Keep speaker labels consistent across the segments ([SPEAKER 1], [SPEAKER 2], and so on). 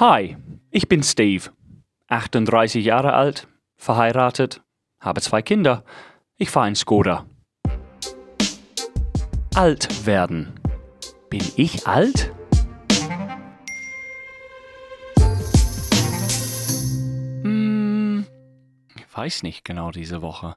[SPEAKER 1] Hi, ich bin Steve, 38 Jahre alt, verheiratet, habe zwei Kinder. Ich fahre einen Skoda. Alt werden. Bin ich alt? Hm, ich weiß nicht genau diese Woche.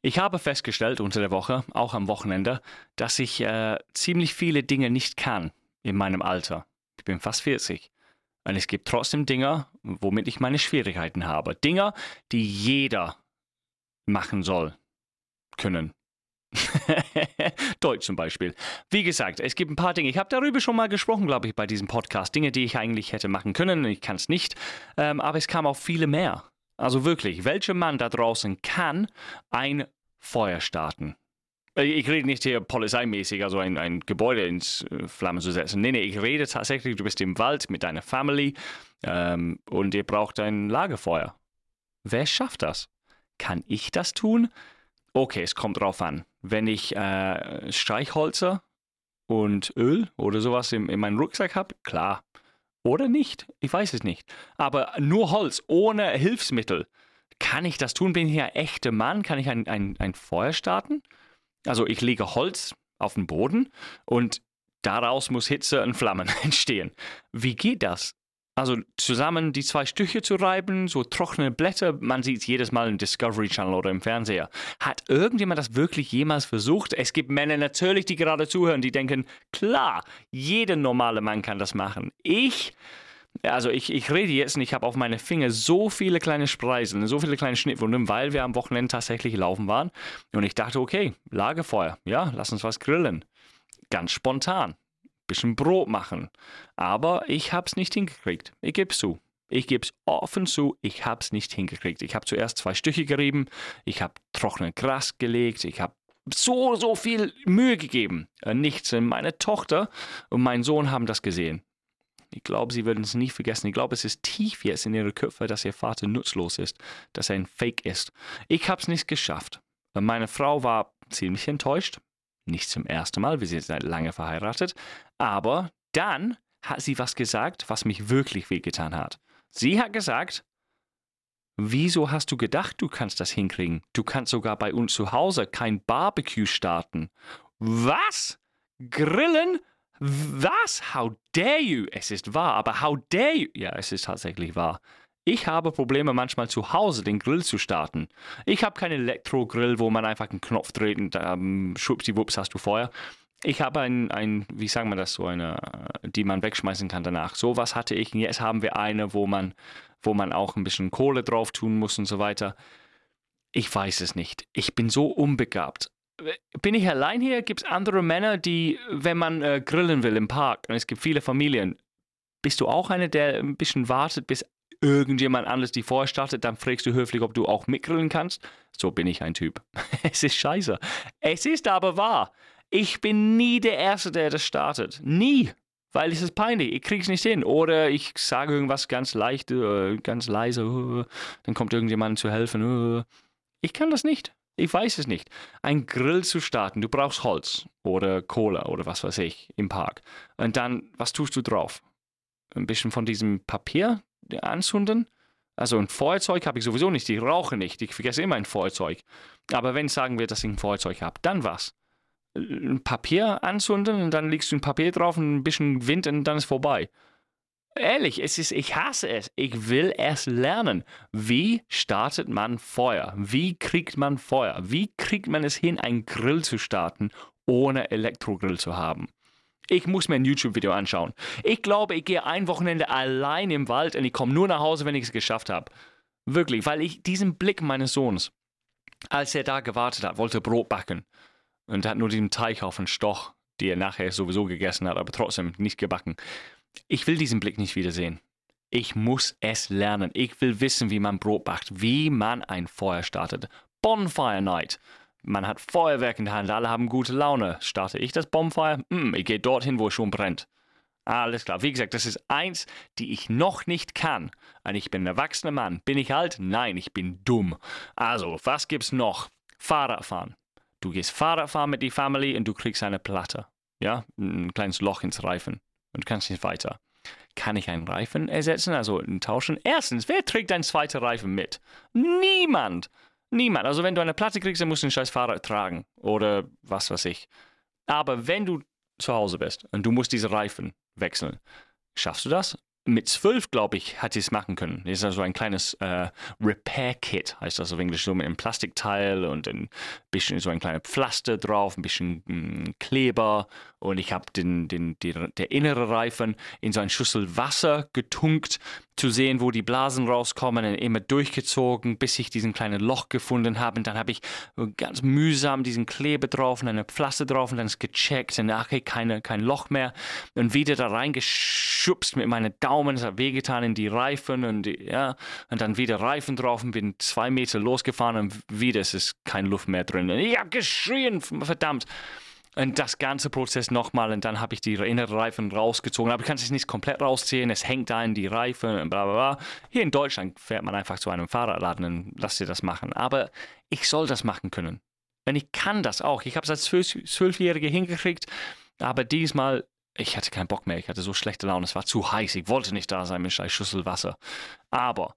[SPEAKER 1] Ich habe festgestellt unter der Woche, auch am Wochenende, dass ich äh, ziemlich viele Dinge nicht kann in meinem Alter. Ich bin fast 40. Und es gibt trotzdem Dinge, womit ich meine Schwierigkeiten habe. Dinge, die jeder machen soll, können. Deutsch zum Beispiel. Wie gesagt, es gibt ein paar Dinge. Ich habe darüber schon mal gesprochen, glaube ich, bei diesem Podcast. Dinge, die ich eigentlich hätte machen können. Ich kann es nicht. Ähm, aber es kam auch viele mehr. Also wirklich, welcher Mann da draußen kann ein Feuer starten? Ich rede nicht hier polizeimäßig, also ein, ein Gebäude ins äh, Flammen zu setzen. Nee, nee, ich rede tatsächlich, du bist im Wald mit deiner Family ähm, und ihr braucht ein Lagerfeuer. Wer schafft das? Kann ich das tun? Okay, es kommt drauf an. Wenn ich äh, Streichholzer und Öl oder sowas in, in meinem Rucksack habe, klar. Oder nicht, ich weiß es nicht. Aber nur Holz, ohne Hilfsmittel. Kann ich das tun? Bin ich ein echter Mann? Kann ich ein, ein, ein Feuer starten? Also ich lege Holz auf den Boden und daraus muss Hitze und Flammen entstehen. Wie geht das? Also zusammen die zwei Stücke zu reiben, so trockene Blätter, man sieht es jedes Mal im Discovery Channel oder im Fernseher. Hat irgendjemand das wirklich jemals versucht? Es gibt Männer natürlich, die gerade zuhören, die denken, klar, jeder normale Mann kann das machen. Ich also ich, ich rede jetzt und ich habe auf meine Finger so viele kleine Spreiseln, so viele kleine Schnittwunden, weil wir am Wochenende tatsächlich laufen waren. Und ich dachte, okay, Lagerfeuer, ja, lass uns was grillen. Ganz spontan. Bisschen Brot machen. Aber ich habe es nicht hingekriegt. Ich gebe zu. Ich gebe es offen zu, ich habe es nicht hingekriegt. Ich habe zuerst zwei Stücke gerieben, ich habe trockenen Gras gelegt, ich habe so, so viel Mühe gegeben. Äh, nichts. Meine Tochter und mein Sohn haben das gesehen. Ich glaube, sie würden es nie vergessen. Ich glaube, es ist tief jetzt in ihre Köpfe, dass ihr Vater nutzlos ist, dass er ein Fake ist. Ich habe es nicht geschafft. Meine Frau war ziemlich enttäuscht. Nicht zum ersten Mal, wir sind seit lange verheiratet. Aber dann hat sie was gesagt, was mich wirklich wehgetan hat. Sie hat gesagt, Wieso hast du gedacht, du kannst das hinkriegen? Du kannst sogar bei uns zu Hause kein Barbecue starten. Was? Grillen? Was? How dare you? Es ist wahr, aber how dare you? Ja, es ist tatsächlich wahr. Ich habe Probleme manchmal zu Hause den Grill zu starten. Ich habe keinen Elektrogrill, wo man einfach einen Knopf dreht und ähm, schwuppsiwupps hast du Feuer. Ich habe ein, ein, wie sagen wir das, so eine, die man wegschmeißen kann danach. So was hatte ich. Und jetzt haben wir eine, wo man, wo man auch ein bisschen Kohle drauf tun muss und so weiter. Ich weiß es nicht. Ich bin so unbegabt bin ich allein hier? Gibt es andere Männer, die, wenn man äh, grillen will im Park und es gibt viele Familien, bist du auch einer, der ein bisschen wartet, bis irgendjemand anderes die vorher startet, dann fragst du höflich, ob du auch mitgrillen kannst? So bin ich ein Typ. es ist scheiße. Es ist aber wahr. Ich bin nie der Erste, der das startet. Nie. Weil es ist peinlich. Ich krieg's nicht hin. Oder ich sage irgendwas ganz leicht, äh, ganz leise, äh, dann kommt irgendjemand zu helfen. Äh. Ich kann das nicht. Ich weiß es nicht. Ein Grill zu starten, du brauchst Holz oder Kohle oder was weiß ich im Park. Und dann, was tust du drauf? Ein bisschen von diesem Papier anzünden? Also ein Feuerzeug habe ich sowieso nicht, ich rauche nicht, ich vergesse immer ein Feuerzeug. Aber wenn sagen wir, dass ich ein Feuerzeug habe, dann was? Ein Papier anzünden und dann legst du ein Papier drauf und ein bisschen Wind und dann ist vorbei. Ehrlich, es ist, ich hasse es. Ich will es lernen. Wie startet man Feuer? Wie kriegt man Feuer? Wie kriegt man es hin, einen Grill zu starten, ohne Elektrogrill zu haben? Ich muss mir ein YouTube-Video anschauen. Ich glaube, ich gehe ein Wochenende allein im Wald und ich komme nur nach Hause, wenn ich es geschafft habe. Wirklich, weil ich diesen Blick meines Sohns, als er da gewartet hat, wollte Brot backen und hat nur diesen Teig auf den Stoch, die er nachher sowieso gegessen hat, aber trotzdem nicht gebacken. Ich will diesen Blick nicht wiedersehen. Ich muss es lernen. Ich will wissen, wie man Brot backt, wie man ein Feuer startet. Bonfire Night. Man hat Feuerwerk in der Hand, alle haben gute Laune. Starte ich das Bonfire? Hm, ich gehe dorthin, wo es schon brennt. Alles klar. Wie gesagt, das ist eins, die ich noch nicht kann. Und ich bin ein erwachsener Mann. Bin ich alt? Nein, ich bin dumm. Also, was gibt's noch? Fahrradfahren. Du gehst Fahrradfahren mit die Family und du kriegst eine Platte. Ja, ein kleines Loch ins Reifen und kannst nicht weiter. Kann ich einen Reifen ersetzen, also tauschen? Erstens, wer trägt einen zweiten Reifen mit? Niemand. Niemand. Also wenn du eine Platte kriegst, dann musst du ein scheiß Fahrrad tragen. Oder was weiß ich. Aber wenn du zu Hause bist und du musst diese Reifen wechseln, schaffst du das? Mit zwölf, glaube ich, hat sie es machen können. Das ist also ein kleines äh, Repair-Kit, heißt das auf Englisch, so mit einem Plastikteil und ein bisschen so ein kleines Pflaster drauf, ein bisschen mh, mm, Kleber und ich habe den, den, den, der innere Reifen in so eine Schüssel Wasser getunkt, zu sehen, wo die Blasen rauskommen, und immer durchgezogen, bis ich diesen kleinen Loch gefunden habe. Und dann habe ich ganz mühsam diesen Kleber drauf und eine Pflaster drauf und dann ist gecheckt und okay, keine, kein Loch mehr. Und wieder da reingeschubst mit meinen Daumen, es hat wehgetan in die Reifen und die, ja, und dann wieder Reifen drauf und bin zwei Meter losgefahren und wieder ist es keine Luft mehr drin. Und ich habe geschrien, verdammt. Und das ganze Prozess nochmal und dann habe ich die inneren Reifen rausgezogen. Aber du kannst es nicht komplett rausziehen, es hängt da in die Reifen und bla bla bla. Hier in Deutschland fährt man einfach zu einem Fahrradladen und lässt dir das machen. Aber ich soll das machen können. Und ich kann das auch. Ich habe es als Zwölfjährige hingekriegt, aber diesmal, ich hatte keinen Bock mehr. Ich hatte so schlechte Laune. Es war zu heiß. Ich wollte nicht da sein mit einer Schüssel Wasser. Aber,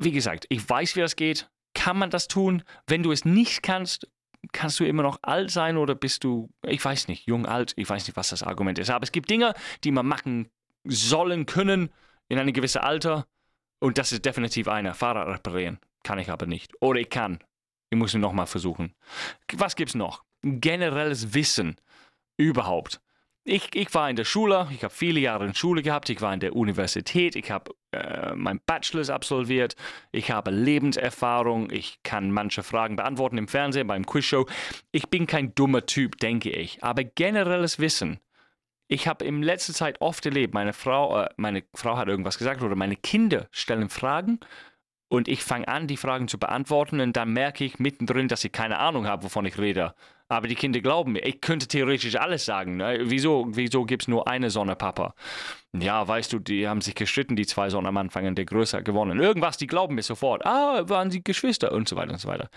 [SPEAKER 1] wie gesagt, ich weiß, wie das geht. Kann man das tun? Wenn du es nicht kannst, kannst du immer noch alt sein oder bist du, ich weiß nicht, jung, alt, ich weiß nicht, was das Argument ist. Aber es gibt Dinge, die man machen sollen, können in einem gewissen Alter. Und das ist definitiv einer. Fahrrad reparieren. Kann ich aber nicht. Oder ich kann. Ich muss ihn nochmal versuchen. Was gibt es noch? Generelles Wissen überhaupt. Ich, ich war in der Schule, ich habe viele Jahre in Schule gehabt, ich war in der Universität, ich habe äh, mein Bachelor absolviert, ich habe Lebenserfahrung, ich kann manche Fragen beantworten im Fernsehen, beim Quizshow. Ich bin kein dummer Typ, denke ich, aber generelles Wissen. Ich habe in letzter Zeit oft erlebt, meine Frau, äh, meine Frau hat irgendwas gesagt oder meine Kinder stellen Fragen und ich fange an, die Fragen zu beantworten und dann merke ich mittendrin, dass ich keine Ahnung habe, wovon ich rede. Aber die Kinder glauben mir. Ich könnte theoretisch alles sagen. Ne? Wieso, wieso gibt es nur eine Sonne, Papa? Ja, weißt du, die haben sich gestritten, die zwei Sonnen am Anfang, und der Größe hat gewonnen. Irgendwas, die glauben mir sofort. Ah, waren sie Geschwister und so weiter und so weiter.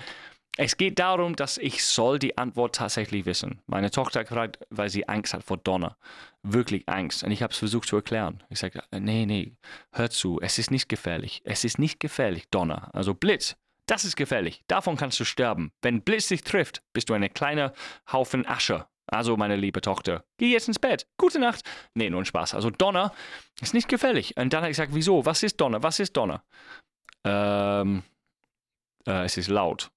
[SPEAKER 1] Es geht darum, dass ich soll die Antwort tatsächlich wissen. Meine Tochter hat gefragt, weil sie Angst hat vor Donner. Wirklich Angst. Und ich habe es versucht zu erklären. Ich sage, nee, nee, hör zu, es ist nicht gefährlich. Es ist nicht gefährlich, Donner. Also Blitz, das ist gefährlich. Davon kannst du sterben. Wenn Blitz dich trifft, bist du ein kleiner Haufen Asche. Also, meine liebe Tochter, geh jetzt ins Bett. Gute Nacht. Nee, nur ein Spaß. Also, Donner ist nicht gefährlich. Und dann habe ich gesagt, wieso? Was ist Donner? Was ist Donner? Ähm, äh, es ist laut.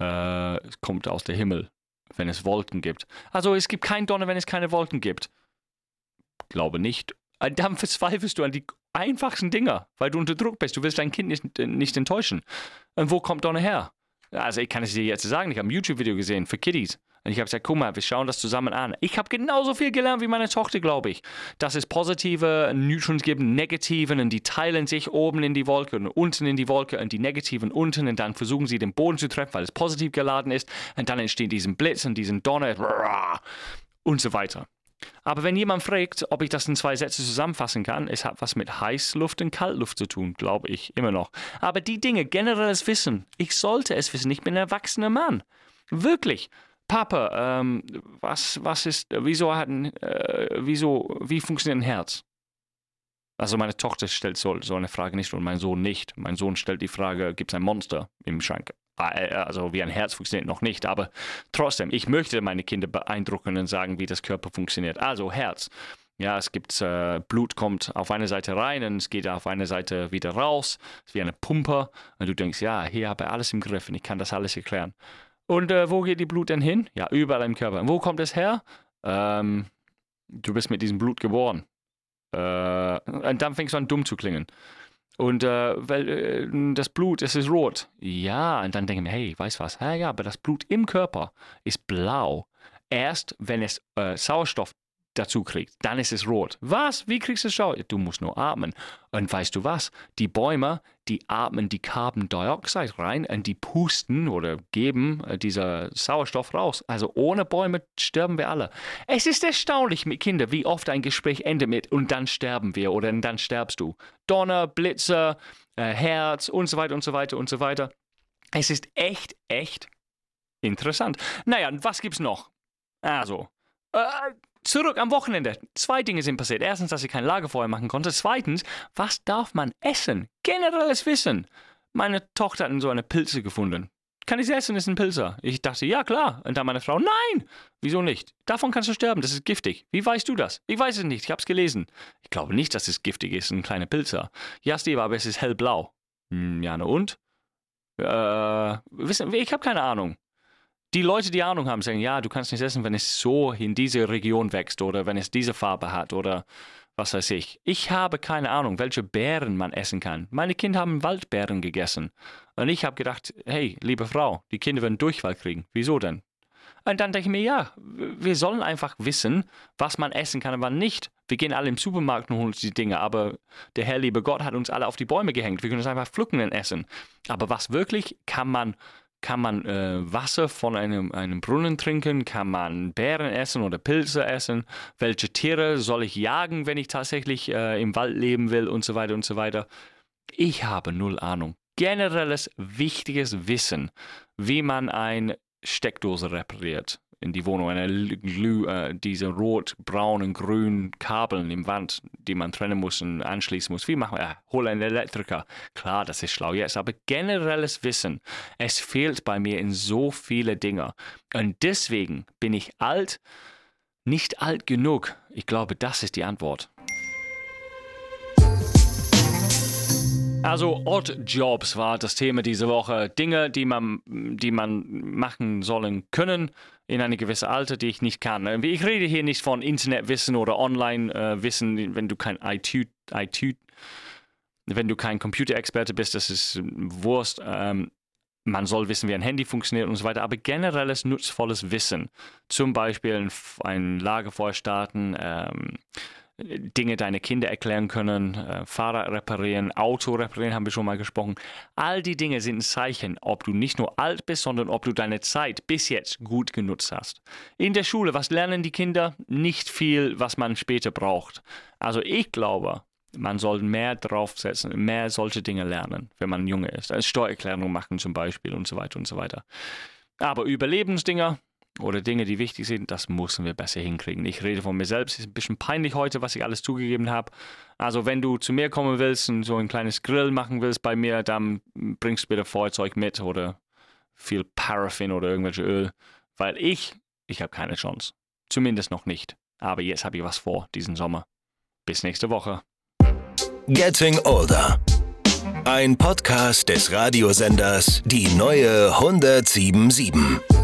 [SPEAKER 1] Äh, es kommt aus dem Himmel, wenn es Wolken gibt. Also, es gibt kein Donner, wenn es keine Wolken gibt. Glaube nicht. Und dann verzweifelst du an die einfachsten Dinger, weil du unter Druck bist. Du willst dein Kind nicht, nicht enttäuschen. Und wo kommt Donner her? Also ich kann es dir jetzt sagen, ich habe ein YouTube-Video gesehen für Kiddies. Und ich habe gesagt, guck mal, wir schauen das zusammen an. Ich habe genauso viel gelernt wie meine Tochter, glaube ich. Dass es positive Neutrons gibt, negativen und die teilen sich oben in die Wolke und unten in die Wolke und die negativen unten und dann versuchen sie den Boden zu treffen, weil es positiv geladen ist und dann entsteht diesen Blitz und diesen Donner und so weiter. Aber wenn jemand fragt, ob ich das in zwei Sätze zusammenfassen kann, es hat was mit Heißluft und Kaltluft zu tun, glaube ich immer noch. Aber die Dinge, generelles Wissen, ich sollte es wissen, ich bin ein erwachsener Mann. Wirklich. Papa, ähm, was, was ist, wieso hat ein, äh, wieso, wie funktioniert ein Herz? Also meine Tochter stellt so, so eine Frage nicht und mein Sohn nicht. Mein Sohn stellt die Frage, gibt es ein Monster im Schrank? Äh, also wie ein Herz funktioniert noch nicht, aber trotzdem, ich möchte meine Kinder beeindrucken und sagen, wie das Körper funktioniert. Also Herz. Ja, es gibt äh, Blut kommt auf eine Seite rein und es geht auf eine Seite wieder raus. Es ist wie eine Pumpe. Und du denkst, ja, hier habe ich alles im Griff und ich kann das alles erklären. Und äh, wo geht die Blut denn hin? Ja, überall im Körper. Und wo kommt es her? Ähm, du bist mit diesem Blut geboren. Äh, und dann fängst du an, dumm zu klingen. Und äh, weil äh, das Blut, es ist rot. Ja, und dann denken wir, hey, weißt was? Ja, ja, aber das Blut im Körper ist blau. Erst wenn es äh, Sauerstoff dazu kriegt, dann ist es rot. Was? Wie kriegst du es Sauerstoff? Du musst nur atmen. Und weißt du was? Die Bäume, die atmen die Carbon Dioxide rein und die pusten oder geben äh, dieser Sauerstoff raus. Also ohne Bäume sterben wir alle. Es ist erstaunlich mit Kindern, wie oft ein Gespräch endet mit und dann sterben wir oder dann sterbst du. Donner, Blitze, äh, Herz und so weiter und so weiter und so weiter. Es ist echt, echt interessant. Naja, was gibt's noch? Also, äh, zurück am Wochenende. Zwei Dinge sind passiert. Erstens, dass ich kein Lagerfeuer machen konnte. Zweitens, was darf man essen? Generelles Wissen. Meine Tochter hat so eine Pilze gefunden. Kann ich sie essen? Ist ein Pilzer. Ich dachte, ja klar. Und dann meine Frau, nein! Wieso nicht? Davon kannst du sterben, das ist giftig. Wie weißt du das? Ich weiß es nicht, ich habe es gelesen. Ich glaube nicht, dass es giftig ist, ein kleiner Pilzer. Ja, Steve, aber es ist hellblau. Hm, ja, und? Äh, wissen, ich habe keine Ahnung. Die Leute, die Ahnung haben, sagen, ja, du kannst nicht essen, wenn es so in diese Region wächst oder wenn es diese Farbe hat oder was weiß ich. Ich habe keine Ahnung, welche Beeren man essen kann. Meine Kinder haben Waldbeeren gegessen. Und ich habe gedacht, hey, liebe Frau, die Kinder werden Durchfall kriegen. Wieso denn? Und dann denke ich mir, ja, wir sollen einfach wissen, was man essen kann und wann nicht. Wir gehen alle im Supermarkt und holen uns die Dinge, aber der Herr, liebe Gott, hat uns alle auf die Bäume gehängt. Wir können es einfach pflücken und essen. Aber was wirklich kann man kann man äh, Wasser von einem, einem Brunnen trinken? Kann man Beeren essen oder Pilze essen? Welche Tiere soll ich jagen, wenn ich tatsächlich äh, im Wald leben will und so weiter und so weiter? Ich habe null Ahnung. Generelles wichtiges Wissen, wie man eine Steckdose repariert, in die Wohnung, eine Glüh, äh, diese rot, braunen, grünen Kabeln im Wand, die man trennen muss und anschließen muss. Wie machen wir? Äh, hole einen Elektriker. Klar, das ist schlau jetzt, aber generelles Wissen, es fehlt bei mir in so viele Dinge. Und deswegen bin ich alt, nicht alt genug. Ich glaube, das ist die Antwort. Also Odd-Jobs war das Thema diese Woche. Dinge, die man, die man machen sollen können in eine gewisse Alter, die ich nicht kann. Ich rede hier nicht von Internetwissen oder Online-Wissen, wenn du kein IT, IT wenn du kein Computerexperte bist, das ist Wurst. Ähm, man soll wissen, wie ein Handy funktioniert und so weiter, aber generelles nutzvolles Wissen. Zum Beispiel ein, ein Lagerfeuer starten, ähm, Dinge deine Kinder erklären können, äh, Fahrrad reparieren, Auto reparieren, haben wir schon mal gesprochen. All die Dinge sind ein Zeichen, ob du nicht nur alt bist, sondern ob du deine Zeit bis jetzt gut genutzt hast. In der Schule, was lernen die Kinder? Nicht viel, was man später braucht. Also ich glaube, man soll mehr draufsetzen, mehr solche Dinge lernen, wenn man Junge ist. Als Steuererklärung machen zum Beispiel und so weiter und so weiter. Aber Überlebensdinger, oder Dinge, die wichtig sind, das müssen wir besser hinkriegen. Ich rede von mir selbst, ist ein bisschen peinlich heute, was ich alles zugegeben habe. Also wenn du zu mir kommen willst und so ein kleines Grill machen willst bei mir, dann bringst du bitte Feuerzeug mit oder viel Paraffin oder irgendwelche Öl, weil ich, ich habe keine Chance. Zumindest noch nicht. Aber jetzt habe ich was vor diesen Sommer. Bis nächste Woche.
[SPEAKER 2] Getting Older. Ein Podcast des Radiosenders Die neue 1077.